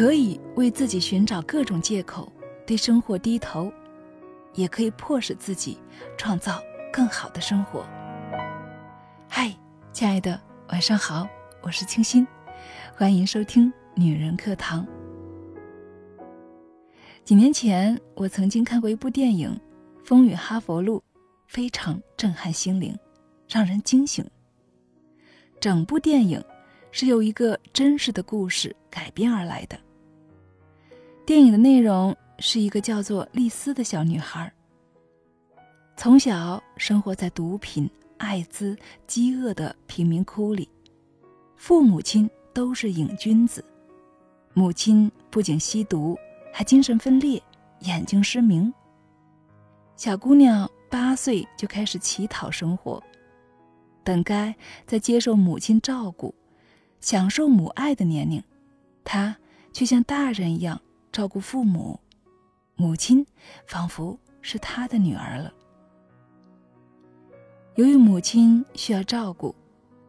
可以为自己寻找各种借口，对生活低头，也可以迫使自己创造更好的生活。嗨，亲爱的，晚上好，我是清新，欢迎收听女人课堂。几年前，我曾经看过一部电影《风雨哈佛路》，非常震撼心灵，让人惊醒。整部电影是由一个真实的故事改编而来的。电影的内容是一个叫做丽丝的小女孩，从小生活在毒品、艾滋、饥饿的贫民窟里，父母亲都是瘾君子，母亲不仅吸毒。还精神分裂，眼睛失明。小姑娘八岁就开始乞讨生活，本该在接受母亲照顾、享受母爱的年龄，她却像大人一样照顾父母，母亲仿佛是她的女儿了。由于母亲需要照顾，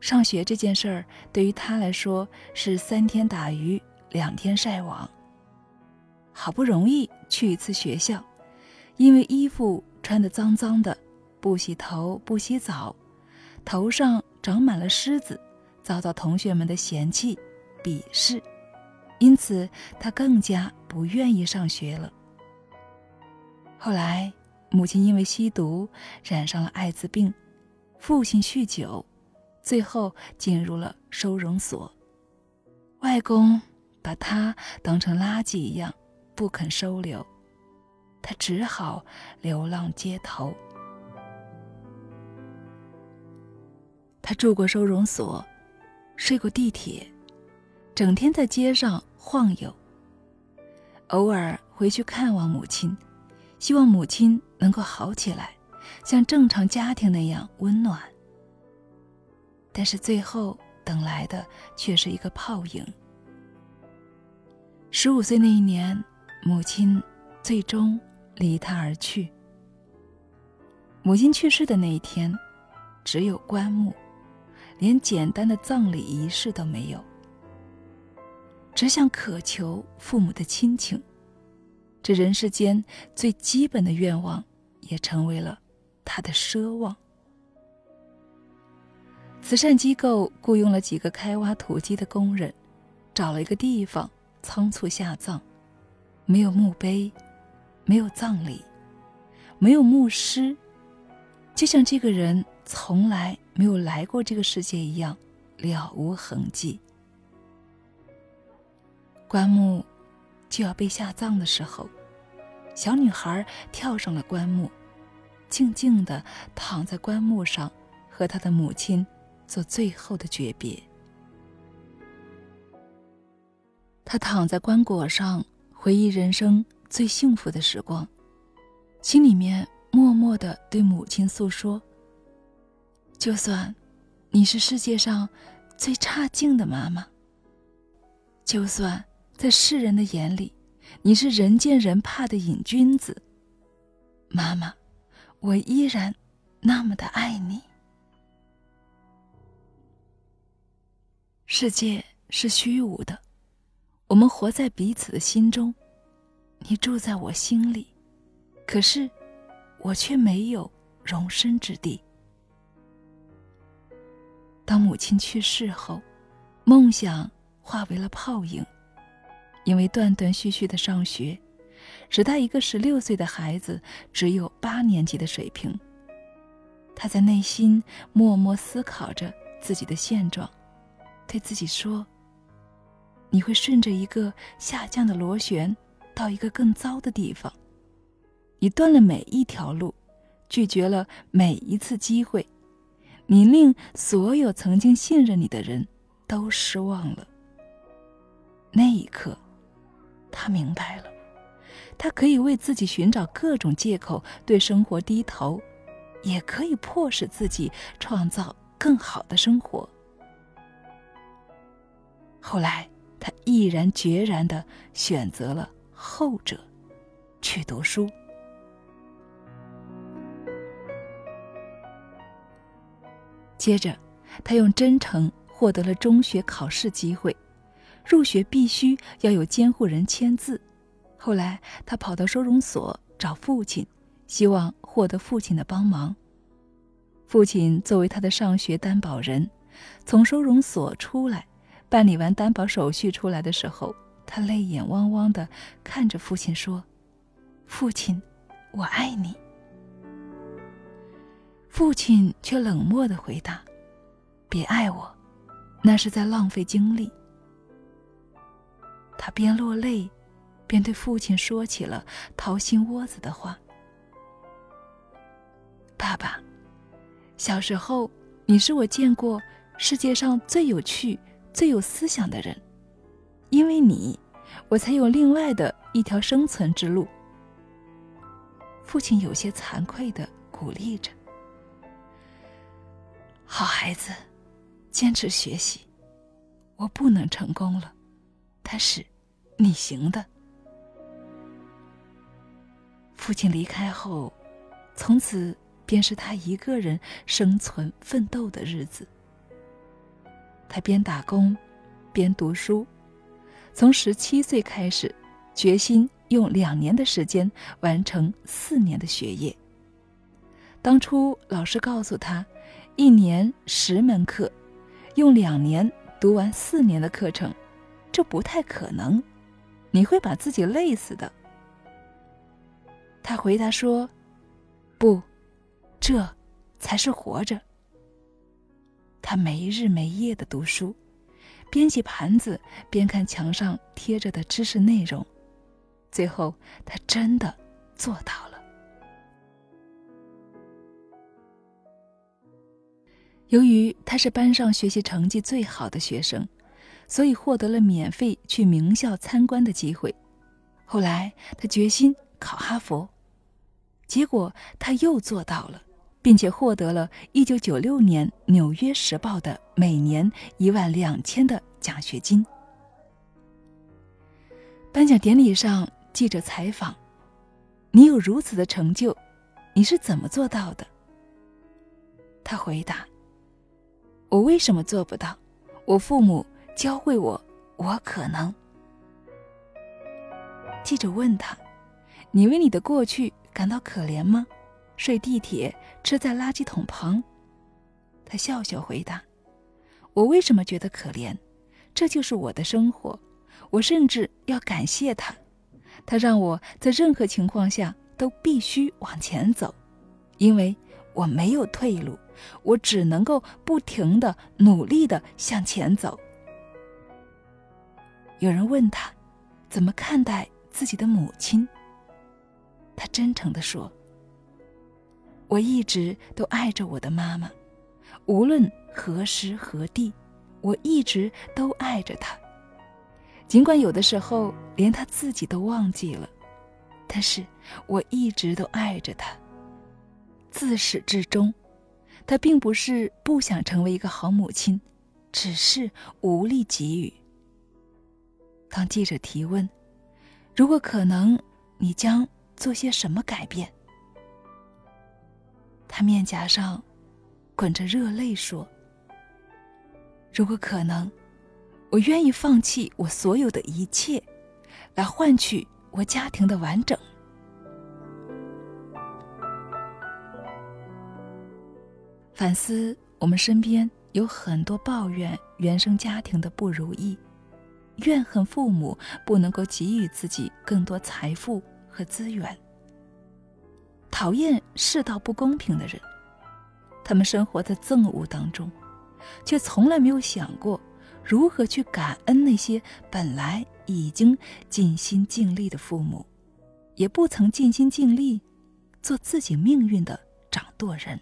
上学这件事儿对于她来说是三天打鱼两天晒网。好不容易去一次学校，因为衣服穿得脏脏的，不洗头不洗澡，头上长满了虱子，遭到同学们的嫌弃、鄙视，因此他更加不愿意上学了。后来，母亲因为吸毒染上了艾滋病，父亲酗酒，最后进入了收容所，外公把他当成垃圾一样。不肯收留，他只好流浪街头。他住过收容所，睡过地铁，整天在街上晃悠。偶尔回去看望母亲，希望母亲能够好起来，像正常家庭那样温暖。但是最后等来的却是一个泡影。十五岁那一年。母亲最终离他而去。母亲去世的那一天，只有棺木，连简单的葬礼仪式都没有。只想渴求父母的亲情，这人世间最基本的愿望，也成为了他的奢望。慈善机构雇佣了几个开挖土机的工人，找了一个地方，仓促下葬。没有墓碑，没有葬礼，没有牧师，就像这个人从来没有来过这个世界一样，了无痕迹。棺木就要被下葬的时候，小女孩跳上了棺木，静静的躺在棺木上，和她的母亲做最后的诀别。她躺在棺椁上。回忆人生最幸福的时光，心里面默默的对母亲诉说。就算你是世界上最差劲的妈妈，就算在世人的眼里你是人见人怕的瘾君子，妈妈，我依然那么的爱你。世界是虚无的。我们活在彼此的心中，你住在我心里，可是我却没有容身之地。当母亲去世后，梦想化为了泡影，因为断断续续的上学，使他一个十六岁的孩子只有八年级的水平。他在内心默默思考着自己的现状，对自己说。你会顺着一个下降的螺旋，到一个更糟的地方。你断了每一条路，拒绝了每一次机会，你令所有曾经信任你的人都失望了。那一刻，他明白了，他可以为自己寻找各种借口，对生活低头，也可以迫使自己创造更好的生活。后来。他毅然决然的选择了后者，去读书。接着，他用真诚获得了中学考试机会，入学必须要有监护人签字。后来，他跑到收容所找父亲，希望获得父亲的帮忙。父亲作为他的上学担保人，从收容所出来，办理完担保手续出来的时候，他泪眼汪汪的看着父亲说：“父亲，我爱你。”父亲却冷漠的回答：“别爱我，那是在浪费精力。”他边落泪，边对父亲说起了掏心窝子的话：“爸爸，小时候你是我见过世界上最有趣、最有思想的人，因为你，我才有另外的一条生存之路。”父亲有些惭愧的鼓励着。好孩子，坚持学习。我不能成功了，但是你行的。父亲离开后，从此便是他一个人生存奋斗的日子。他边打工，边读书，从十七岁开始，决心用两年的时间完成四年的学业。当初老师告诉他。一年十门课，用两年读完四年的课程，这不太可能，你会把自己累死的。他回答说：“不，这才是活着。”他没日没夜的读书，边洗盘子边看墙上贴着的知识内容，最后他真的做到了。由于他是班上学习成绩最好的学生，所以获得了免费去名校参观的机会。后来他决心考哈佛，结果他又做到了，并且获得了一九九六年《纽约时报》的每年一万两千的奖学金。颁奖典礼上，记者采访：“你有如此的成就，你是怎么做到的？”他回答。我为什么做不到？我父母教会我，我可能。记者问他：“你为你的过去感到可怜吗？睡地铁，吃在垃圾桶旁。”他笑笑回答：“我为什么觉得可怜？这就是我的生活。我甚至要感谢他，他让我在任何情况下都必须往前走，因为我没有退路。”我只能够不停的努力的向前走。有人问他，怎么看待自己的母亲？他真诚的说：“我一直都爱着我的妈妈，无论何时何地，我一直都爱着她。尽管有的时候连她自己都忘记了，但是我一直都爱着她，自始至终。”她并不是不想成为一个好母亲，只是无力给予。当记者提问：“如果可能，你将做些什么改变？”他面颊上滚着热泪说：“如果可能，我愿意放弃我所有的一切，来换取我家庭的完整。”反思我们身边有很多抱怨原生家庭的不如意，怨恨父母不能够给予自己更多财富和资源，讨厌世道不公平的人，他们生活在憎恶当中，却从来没有想过如何去感恩那些本来已经尽心尽力的父母，也不曾尽心尽力做自己命运的掌舵人。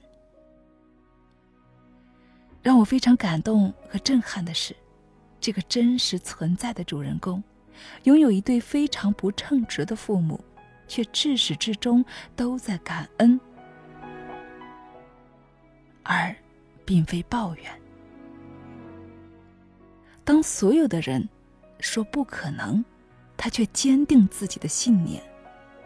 让我非常感动和震撼的是，这个真实存在的主人公，拥有一对非常不称职的父母，却至始至终都在感恩，而并非抱怨。当所有的人说不可能，他却坚定自己的信念，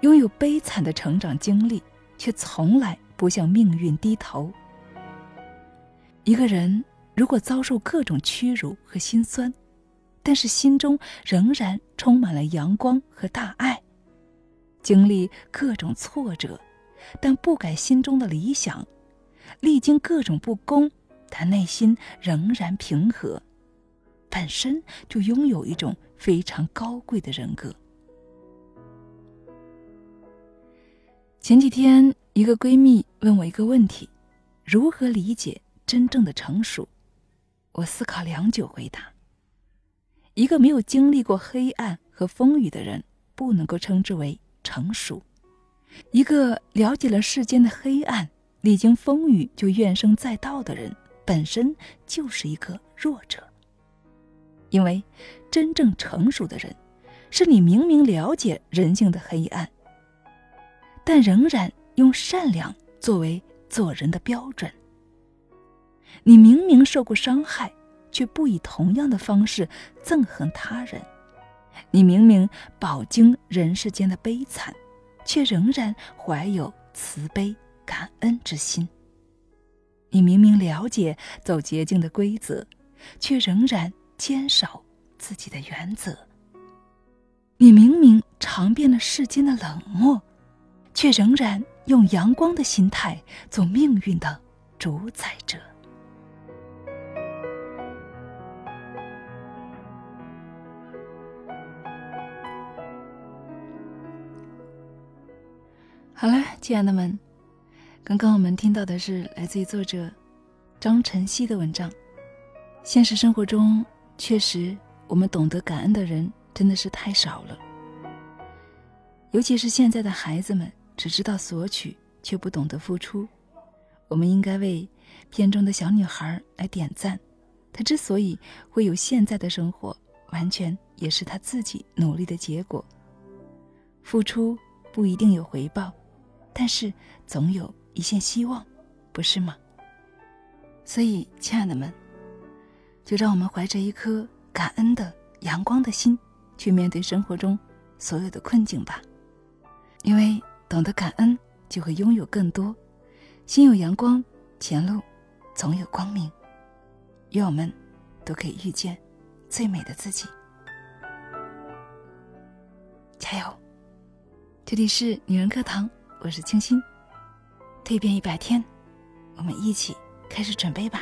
拥有悲惨的成长经历，却从来不向命运低头。一个人如果遭受各种屈辱和心酸，但是心中仍然充满了阳光和大爱。经历各种挫折，但不改心中的理想；历经各种不公，但内心仍然平和。本身就拥有一种非常高贵的人格。前几天，一个闺蜜问我一个问题：如何理解真正的成熟？我思考良久，回答：一个没有经历过黑暗和风雨的人，不能够称之为成熟；一个了解了世间的黑暗、历经风雨就怨声载道的人，本身就是一个弱者。因为真正成熟的人，是你明明了解人性的黑暗，但仍然用善良作为做人的标准。你明明受过伤害，却不以同样的方式憎恨他人；你明明饱经人世间的悲惨，却仍然怀有慈悲感恩之心。你明明了解走捷径的规则，却仍然。坚守自己的原则。你明明尝遍了世间的冷漠，却仍然用阳光的心态做命运的主宰者。好了，亲爱的们，刚刚我们听到的是来自于作者张晨曦的文章。现实生活中。确实，我们懂得感恩的人真的是太少了。尤其是现在的孩子们，只知道索取，却不懂得付出。我们应该为片中的小女孩来点赞。她之所以会有现在的生活，完全也是她自己努力的结果。付出不一定有回报，但是总有一线希望，不是吗？所以，亲爱的们。就让我们怀着一颗感恩的阳光的心，去面对生活中所有的困境吧。因为懂得感恩，就会拥有更多。心有阳光，前路总有光明。愿我们都可以遇见最美的自己。加油！这里是女人课堂，我是清新。蜕变一百天，我们一起开始准备吧。